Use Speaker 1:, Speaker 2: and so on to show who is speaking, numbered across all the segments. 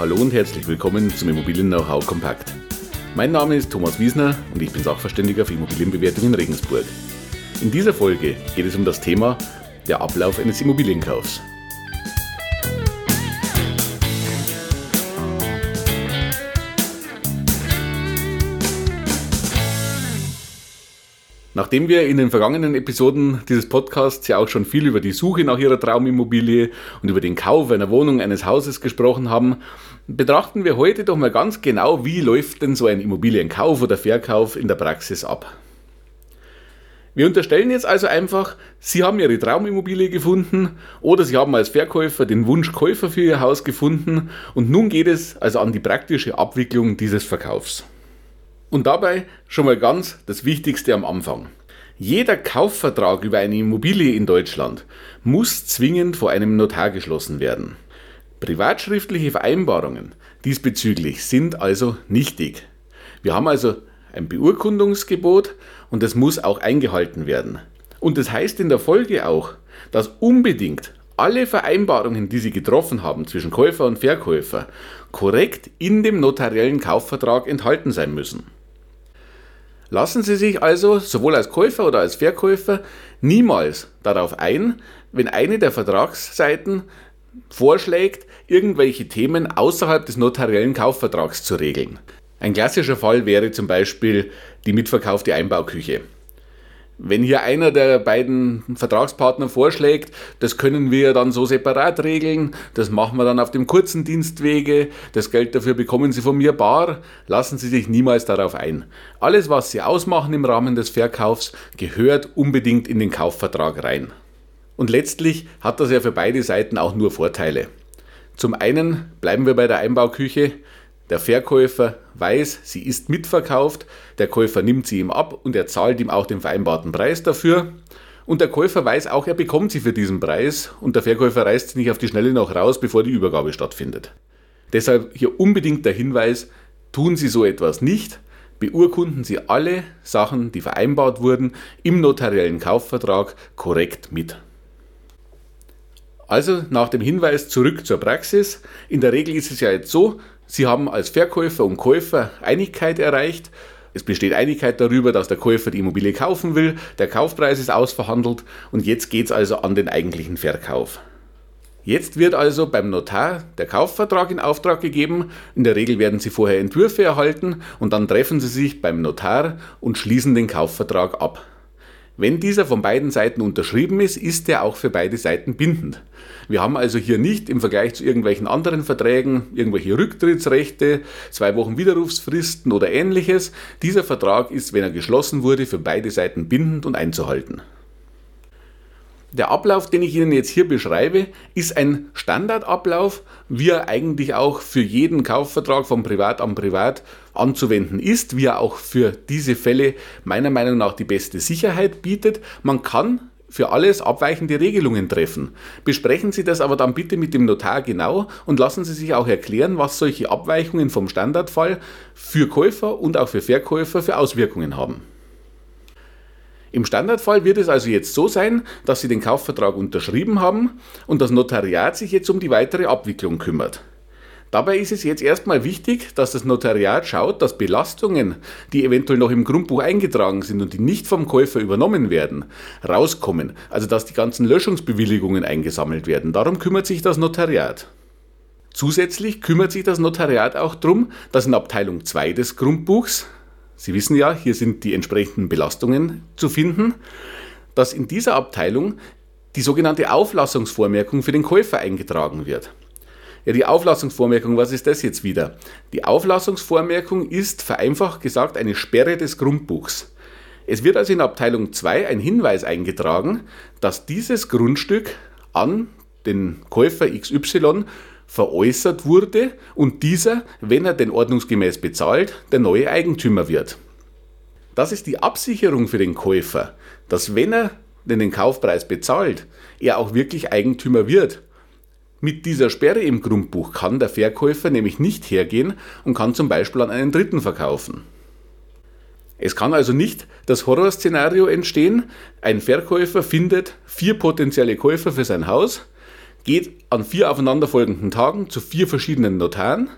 Speaker 1: Hallo und herzlich willkommen zum Immobilien Know-how Kompakt. Mein Name ist Thomas Wiesner und ich bin Sachverständiger für Immobilienbewertung in Regensburg. In dieser Folge geht es um das Thema der Ablauf eines Immobilienkaufs. Nachdem wir in den vergangenen Episoden dieses Podcasts ja auch schon viel über die Suche nach Ihrer Traumimmobilie und über den Kauf einer Wohnung, eines Hauses gesprochen haben, betrachten wir heute doch mal ganz genau, wie läuft denn so ein Immobilienkauf oder Verkauf in der Praxis ab. Wir unterstellen jetzt also einfach, Sie haben Ihre Traumimmobilie gefunden oder Sie haben als Verkäufer den Wunschkäufer für Ihr Haus gefunden und nun geht es also an die praktische Abwicklung dieses Verkaufs. Und dabei schon mal ganz das Wichtigste am Anfang. Jeder Kaufvertrag über eine Immobilie in Deutschland muss zwingend vor einem Notar geschlossen werden. Privatschriftliche Vereinbarungen diesbezüglich sind also nichtig. Wir haben also ein Beurkundungsgebot und das muss auch eingehalten werden. Und das heißt in der Folge auch, dass unbedingt alle Vereinbarungen, die Sie getroffen haben zwischen Käufer und Verkäufer, korrekt in dem notariellen Kaufvertrag enthalten sein müssen. Lassen Sie sich also sowohl als Käufer oder als Verkäufer niemals darauf ein, wenn eine der Vertragsseiten vorschlägt, irgendwelche Themen außerhalb des notariellen Kaufvertrags zu regeln. Ein klassischer Fall wäre zum Beispiel die mitverkaufte Einbauküche. Wenn hier einer der beiden Vertragspartner vorschlägt, das können wir dann so separat regeln, das machen wir dann auf dem kurzen Dienstwege, das Geld dafür bekommen Sie von mir bar, lassen Sie sich niemals darauf ein. Alles, was Sie ausmachen im Rahmen des Verkaufs, gehört unbedingt in den Kaufvertrag rein. Und letztlich hat das ja für beide Seiten auch nur Vorteile. Zum einen bleiben wir bei der Einbauküche, der Verkäufer weiß, sie ist mitverkauft, der Käufer nimmt sie ihm ab und er zahlt ihm auch den vereinbarten Preis dafür. Und der Käufer weiß auch, er bekommt sie für diesen Preis und der Verkäufer reißt sie nicht auf die Schnelle noch raus, bevor die Übergabe stattfindet. Deshalb hier unbedingt der Hinweis, tun Sie so etwas nicht, beurkunden Sie alle Sachen, die vereinbart wurden, im notariellen Kaufvertrag korrekt mit. Also nach dem Hinweis zurück zur Praxis. In der Regel ist es ja jetzt so, Sie haben als Verkäufer und Käufer Einigkeit erreicht. Es besteht Einigkeit darüber, dass der Käufer die Immobilie kaufen will, der Kaufpreis ist ausverhandelt und jetzt geht es also an den eigentlichen Verkauf. Jetzt wird also beim Notar der Kaufvertrag in Auftrag gegeben. In der Regel werden Sie vorher Entwürfe erhalten und dann treffen Sie sich beim Notar und schließen den Kaufvertrag ab. Wenn dieser von beiden Seiten unterschrieben ist, ist er auch für beide Seiten bindend. Wir haben also hier nicht im Vergleich zu irgendwelchen anderen Verträgen irgendwelche Rücktrittsrechte, zwei Wochen Widerrufsfristen oder ähnliches. Dieser Vertrag ist, wenn er geschlossen wurde, für beide Seiten bindend und einzuhalten. Der Ablauf, den ich Ihnen jetzt hier beschreibe, ist ein Standardablauf, wie er eigentlich auch für jeden Kaufvertrag von Privat an Privat anzuwenden ist, wie er auch für diese Fälle meiner Meinung nach die beste Sicherheit bietet. Man kann für alles abweichende Regelungen treffen. Besprechen Sie das aber dann bitte mit dem Notar genau und lassen Sie sich auch erklären, was solche Abweichungen vom Standardfall für Käufer und auch für Verkäufer für Auswirkungen haben. Im Standardfall wird es also jetzt so sein, dass Sie den Kaufvertrag unterschrieben haben und das Notariat sich jetzt um die weitere Abwicklung kümmert. Dabei ist es jetzt erstmal wichtig, dass das Notariat schaut, dass Belastungen, die eventuell noch im Grundbuch eingetragen sind und die nicht vom Käufer übernommen werden, rauskommen. Also dass die ganzen Löschungsbewilligungen eingesammelt werden. Darum kümmert sich das Notariat. Zusätzlich kümmert sich das Notariat auch darum, dass in Abteilung 2 des Grundbuchs Sie wissen ja, hier sind die entsprechenden Belastungen zu finden, dass in dieser Abteilung die sogenannte Auflassungsvormerkung für den Käufer eingetragen wird. Ja, die Auflassungsvormerkung, was ist das jetzt wieder? Die Auflassungsvormerkung ist vereinfacht gesagt eine Sperre des Grundbuchs. Es wird also in Abteilung 2 ein Hinweis eingetragen, dass dieses Grundstück an den Käufer XY veräußert wurde und dieser, wenn er denn ordnungsgemäß bezahlt, der neue Eigentümer wird. Das ist die Absicherung für den Käufer, dass wenn er denn den Kaufpreis bezahlt, er auch wirklich Eigentümer wird. Mit dieser Sperre im Grundbuch kann der Verkäufer nämlich nicht hergehen und kann zum Beispiel an einen Dritten verkaufen. Es kann also nicht das Horrorszenario entstehen, ein Verkäufer findet vier potenzielle Käufer für sein Haus, geht an vier aufeinanderfolgenden Tagen zu vier verschiedenen Notaren,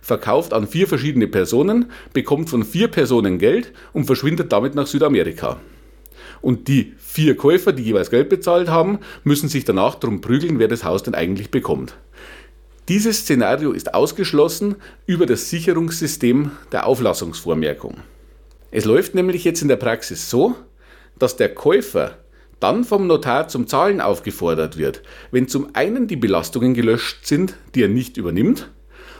Speaker 1: verkauft an vier verschiedene Personen, bekommt von vier Personen Geld und verschwindet damit nach Südamerika. Und die vier Käufer, die jeweils Geld bezahlt haben, müssen sich danach darum prügeln, wer das Haus denn eigentlich bekommt. Dieses Szenario ist ausgeschlossen über das Sicherungssystem der Auflassungsvormerkung. Es läuft nämlich jetzt in der Praxis so, dass der Käufer dann vom Notar zum Zahlen aufgefordert wird, wenn zum einen die Belastungen gelöscht sind, die er nicht übernimmt,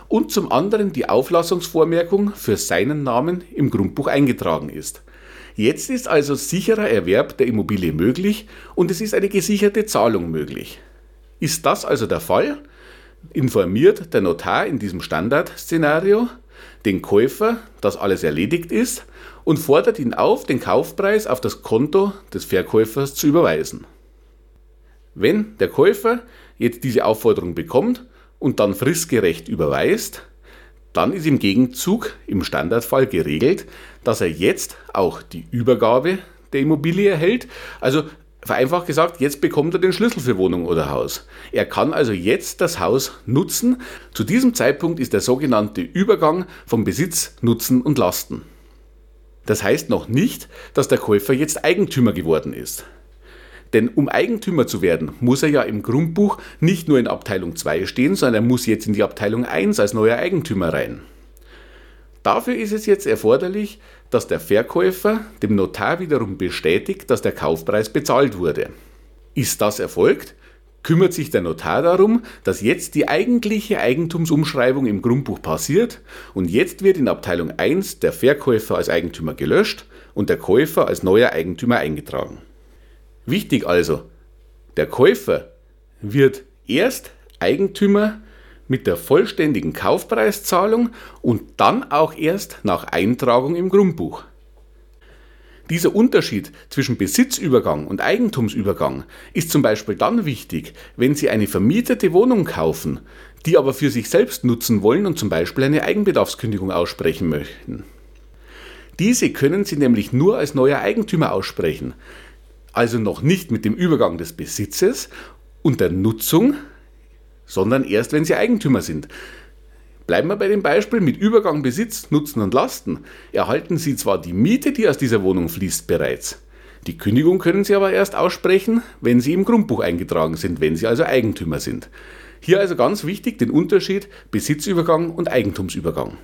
Speaker 1: und zum anderen die Auflassungsvormerkung für seinen Namen im Grundbuch eingetragen ist. Jetzt ist also sicherer Erwerb der Immobilie möglich und es ist eine gesicherte Zahlung möglich. Ist das also der Fall, informiert der Notar in diesem Standardszenario den Käufer, dass alles erledigt ist und fordert ihn auf, den Kaufpreis auf das Konto des Verkäufers zu überweisen. Wenn der Käufer jetzt diese Aufforderung bekommt und dann fristgerecht überweist, dann ist im Gegenzug im Standardfall geregelt, dass er jetzt auch die Übergabe der Immobilie erhält. Also vereinfacht gesagt, jetzt bekommt er den Schlüssel für Wohnung oder Haus. Er kann also jetzt das Haus nutzen. Zu diesem Zeitpunkt ist der sogenannte Übergang vom Besitz, Nutzen und Lasten. Das heißt noch nicht, dass der Käufer jetzt Eigentümer geworden ist. Denn um Eigentümer zu werden, muss er ja im Grundbuch nicht nur in Abteilung 2 stehen, sondern er muss jetzt in die Abteilung 1 als neuer Eigentümer rein. Dafür ist es jetzt erforderlich, dass der Verkäufer dem Notar wiederum bestätigt, dass der Kaufpreis bezahlt wurde. Ist das erfolgt, kümmert sich der Notar darum, dass jetzt die eigentliche Eigentumsumschreibung im Grundbuch passiert und jetzt wird in Abteilung 1 der Verkäufer als Eigentümer gelöscht und der Käufer als neuer Eigentümer eingetragen. Wichtig also, der Käufer wird erst Eigentümer mit der vollständigen Kaufpreiszahlung und dann auch erst nach Eintragung im Grundbuch. Dieser Unterschied zwischen Besitzübergang und Eigentumsübergang ist zum Beispiel dann wichtig, wenn Sie eine vermietete Wohnung kaufen, die aber für sich selbst nutzen wollen und zum Beispiel eine Eigenbedarfskündigung aussprechen möchten. Diese können Sie nämlich nur als neuer Eigentümer aussprechen also noch nicht mit dem Übergang des Besitzes und der Nutzung, sondern erst, wenn sie Eigentümer sind. Bleiben wir bei dem Beispiel mit Übergang Besitz, Nutzen und Lasten. Erhalten Sie zwar die Miete, die aus dieser Wohnung fließt, bereits. Die Kündigung können Sie aber erst aussprechen, wenn Sie im Grundbuch eingetragen sind, wenn Sie also Eigentümer sind. Hier also ganz wichtig den Unterschied Besitzübergang und Eigentumsübergang.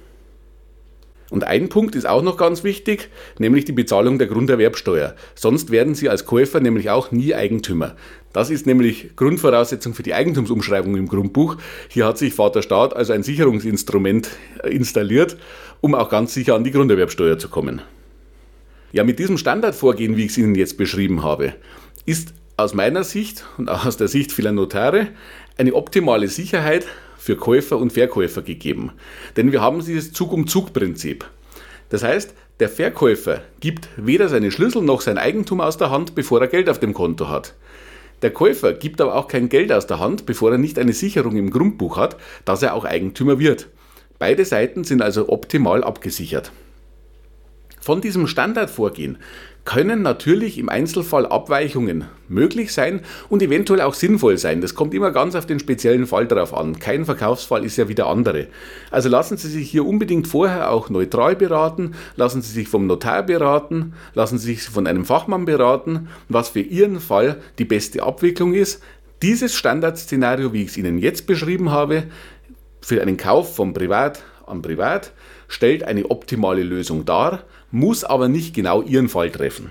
Speaker 1: Und ein Punkt ist auch noch ganz wichtig, nämlich die Bezahlung der Grunderwerbsteuer. Sonst werden Sie als Käufer nämlich auch nie Eigentümer. Das ist nämlich Grundvoraussetzung für die Eigentumsumschreibung im Grundbuch. Hier hat sich Vater Staat also ein Sicherungsinstrument installiert, um auch ganz sicher an die Grunderwerbsteuer zu kommen. Ja, mit diesem Standardvorgehen, wie ich es Ihnen jetzt beschrieben habe, ist aus meiner Sicht und auch aus der Sicht vieler Notare eine optimale Sicherheit für Käufer und Verkäufer gegeben. Denn wir haben dieses Zug-um-Zug-Prinzip. Das heißt, der Verkäufer gibt weder seine Schlüssel noch sein Eigentum aus der Hand, bevor er Geld auf dem Konto hat. Der Käufer gibt aber auch kein Geld aus der Hand, bevor er nicht eine Sicherung im Grundbuch hat, dass er auch Eigentümer wird. Beide Seiten sind also optimal abgesichert. Von diesem Standardvorgehen können natürlich im Einzelfall Abweichungen möglich sein und eventuell auch sinnvoll sein. Das kommt immer ganz auf den speziellen Fall drauf an. Kein Verkaufsfall ist ja wie der andere. Also lassen Sie sich hier unbedingt vorher auch neutral beraten, lassen Sie sich vom Notar beraten, lassen Sie sich von einem Fachmann beraten, was für Ihren Fall die beste Abwicklung ist. Dieses Standardszenario, wie ich es Ihnen jetzt beschrieben habe, für einen Kauf von Privat an Privat stellt eine optimale Lösung dar, muss aber nicht genau Ihren Fall treffen.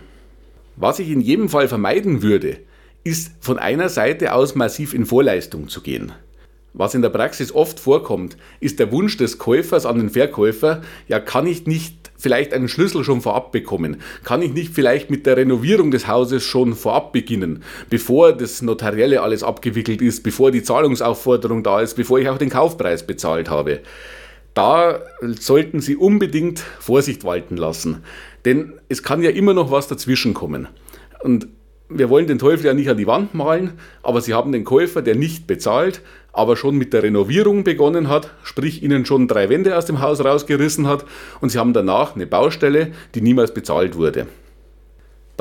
Speaker 1: Was ich in jedem Fall vermeiden würde, ist von einer Seite aus massiv in Vorleistung zu gehen. Was in der Praxis oft vorkommt, ist der Wunsch des Käufers an den Verkäufer, ja kann ich nicht vielleicht einen Schlüssel schon vorab bekommen? Kann ich nicht vielleicht mit der Renovierung des Hauses schon vorab beginnen, bevor das Notarielle alles abgewickelt ist, bevor die Zahlungsaufforderung da ist, bevor ich auch den Kaufpreis bezahlt habe? Da sollten Sie unbedingt Vorsicht walten lassen. Denn es kann ja immer noch was dazwischen kommen. Und wir wollen den Teufel ja nicht an die Wand malen, aber Sie haben den Käufer, der nicht bezahlt, aber schon mit der Renovierung begonnen hat, sprich Ihnen schon drei Wände aus dem Haus rausgerissen hat und Sie haben danach eine Baustelle, die niemals bezahlt wurde.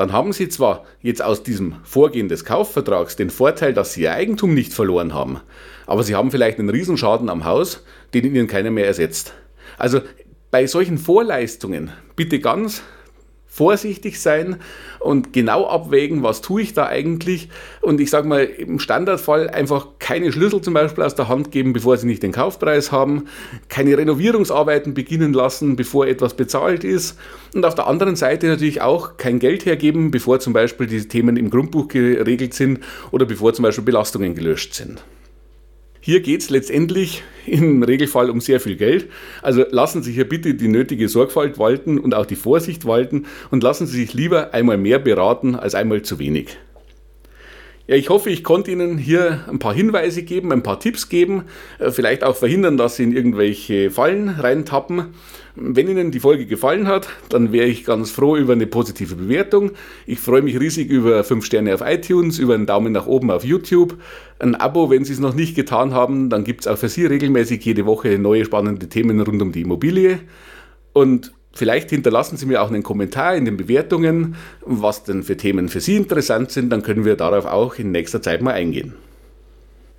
Speaker 1: Dann haben Sie zwar jetzt aus diesem Vorgehen des Kaufvertrags den Vorteil, dass Sie Ihr Eigentum nicht verloren haben, aber Sie haben vielleicht einen Riesenschaden am Haus, den Ihnen keiner mehr ersetzt. Also bei solchen Vorleistungen bitte ganz vorsichtig sein und genau abwägen, was tue ich da eigentlich. Und ich sage mal, im Standardfall einfach keine Schlüssel zum Beispiel aus der Hand geben, bevor Sie nicht den Kaufpreis haben, keine Renovierungsarbeiten beginnen lassen, bevor etwas bezahlt ist. Und auf der anderen Seite natürlich auch kein Geld hergeben, bevor zum Beispiel diese Themen im Grundbuch geregelt sind oder bevor zum Beispiel Belastungen gelöscht sind. Hier geht es letztendlich im Regelfall um sehr viel Geld. Also lassen Sie hier bitte die nötige Sorgfalt walten und auch die Vorsicht walten und lassen Sie sich lieber einmal mehr beraten als einmal zu wenig. Ja, ich hoffe, ich konnte Ihnen hier ein paar Hinweise geben, ein paar Tipps geben, äh, vielleicht auch verhindern, dass Sie in irgendwelche Fallen reintappen. Wenn Ihnen die Folge gefallen hat, dann wäre ich ganz froh über eine positive Bewertung. Ich freue mich riesig über 5 Sterne auf iTunes, über einen Daumen nach oben auf YouTube, ein Abo, wenn Sie es noch nicht getan haben, dann gibt es auch für Sie regelmäßig jede Woche neue spannende Themen rund um die Immobilie. Und Vielleicht hinterlassen Sie mir auch einen Kommentar in den Bewertungen, was denn für Themen für Sie interessant sind, dann können wir darauf auch in nächster Zeit mal eingehen.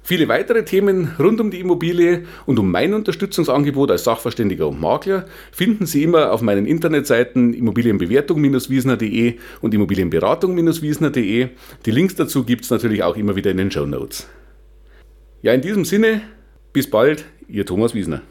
Speaker 1: Viele weitere Themen rund um die Immobilie und um mein Unterstützungsangebot als Sachverständiger und Makler finden Sie immer auf meinen Internetseiten immobilienbewertung-wiesner.de und immobilienberatung-wiesner.de. Die Links dazu gibt es natürlich auch immer wieder in den Show Notes. Ja, in diesem Sinne, bis bald, Ihr Thomas Wiesner.